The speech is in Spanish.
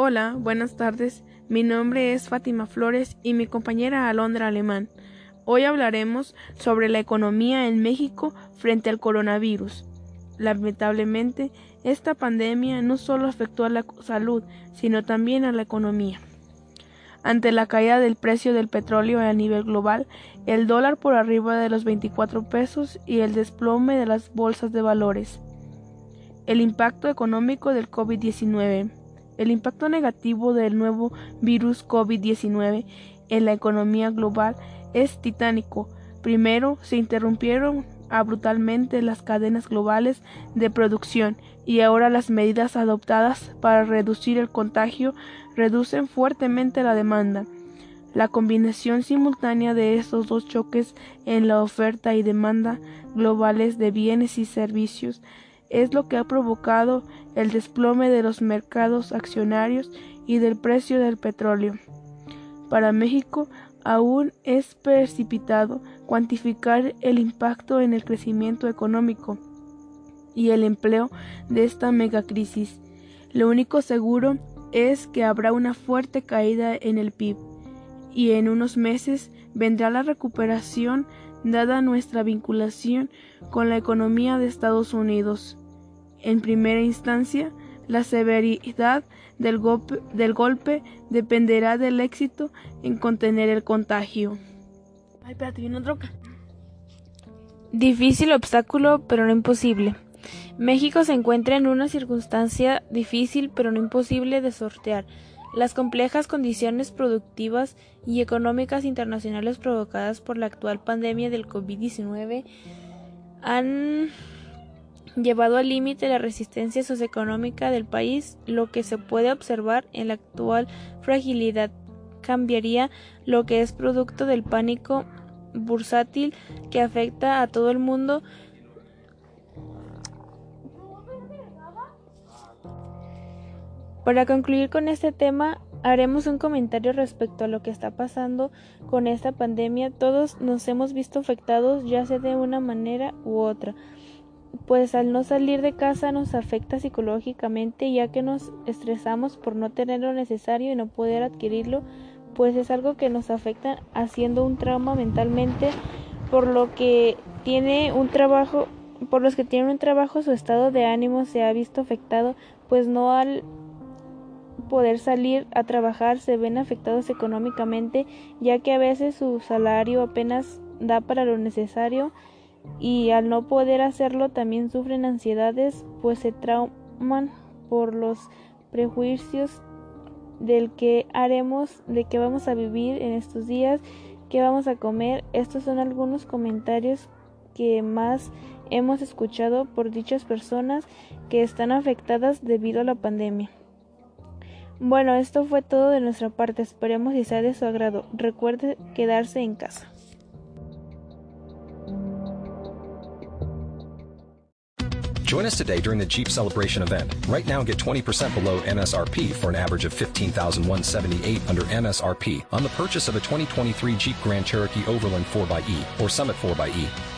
Hola, buenas tardes. Mi nombre es Fátima Flores y mi compañera Alondra Alemán. Hoy hablaremos sobre la economía en México frente al coronavirus. Lamentablemente, esta pandemia no solo afectó a la salud, sino también a la economía. Ante la caída del precio del petróleo a nivel global, el dólar por arriba de los 24 pesos y el desplome de las bolsas de valores. El impacto económico del COVID-19. El impacto negativo del nuevo virus COVID-19 en la economía global es titánico. Primero, se interrumpieron brutalmente las cadenas globales de producción y ahora las medidas adoptadas para reducir el contagio reducen fuertemente la demanda. La combinación simultánea de estos dos choques en la oferta y demanda globales de bienes y servicios es lo que ha provocado el desplome de los mercados accionarios y del precio del petróleo. Para México aún es precipitado cuantificar el impacto en el crecimiento económico y el empleo de esta megacrisis. Lo único seguro es que habrá una fuerte caída en el PIB y en unos meses vendrá la recuperación dada nuestra vinculación con la economía de Estados Unidos. En primera instancia, la severidad del golpe, del golpe dependerá del éxito en contener el contagio. Ay, espérate, viene. Difícil obstáculo, pero no imposible. México se encuentra en una circunstancia difícil, pero no imposible de sortear. Las complejas condiciones productivas y económicas internacionales provocadas por la actual pandemia del COVID-19 han llevado al límite la resistencia socioeconómica del país, lo que se puede observar en la actual fragilidad cambiaría lo que es producto del pánico bursátil que afecta a todo el mundo. Para concluir con este tema, haremos un comentario respecto a lo que está pasando con esta pandemia. Todos nos hemos visto afectados ya sea de una manera u otra pues al no salir de casa nos afecta psicológicamente ya que nos estresamos por no tener lo necesario y no poder adquirirlo, pues es algo que nos afecta haciendo un trauma mentalmente, por lo que tiene un trabajo, por los que tienen un trabajo su estado de ánimo se ha visto afectado, pues no al poder salir a trabajar se ven afectados económicamente, ya que a veces su salario apenas da para lo necesario y al no poder hacerlo también sufren ansiedades, pues se trauman por los prejuicios del que haremos, de que vamos a vivir en estos días, que vamos a comer. Estos son algunos comentarios que más hemos escuchado por dichas personas que están afectadas debido a la pandemia. Bueno, esto fue todo de nuestra parte. Esperemos que sea de su agrado. Recuerde quedarse en casa. Join us today during the Jeep Celebration event. Right now, get 20% below MSRP for an average of 15178 under MSRP on the purchase of a 2023 Jeep Grand Cherokee Overland 4xE or Summit 4xE.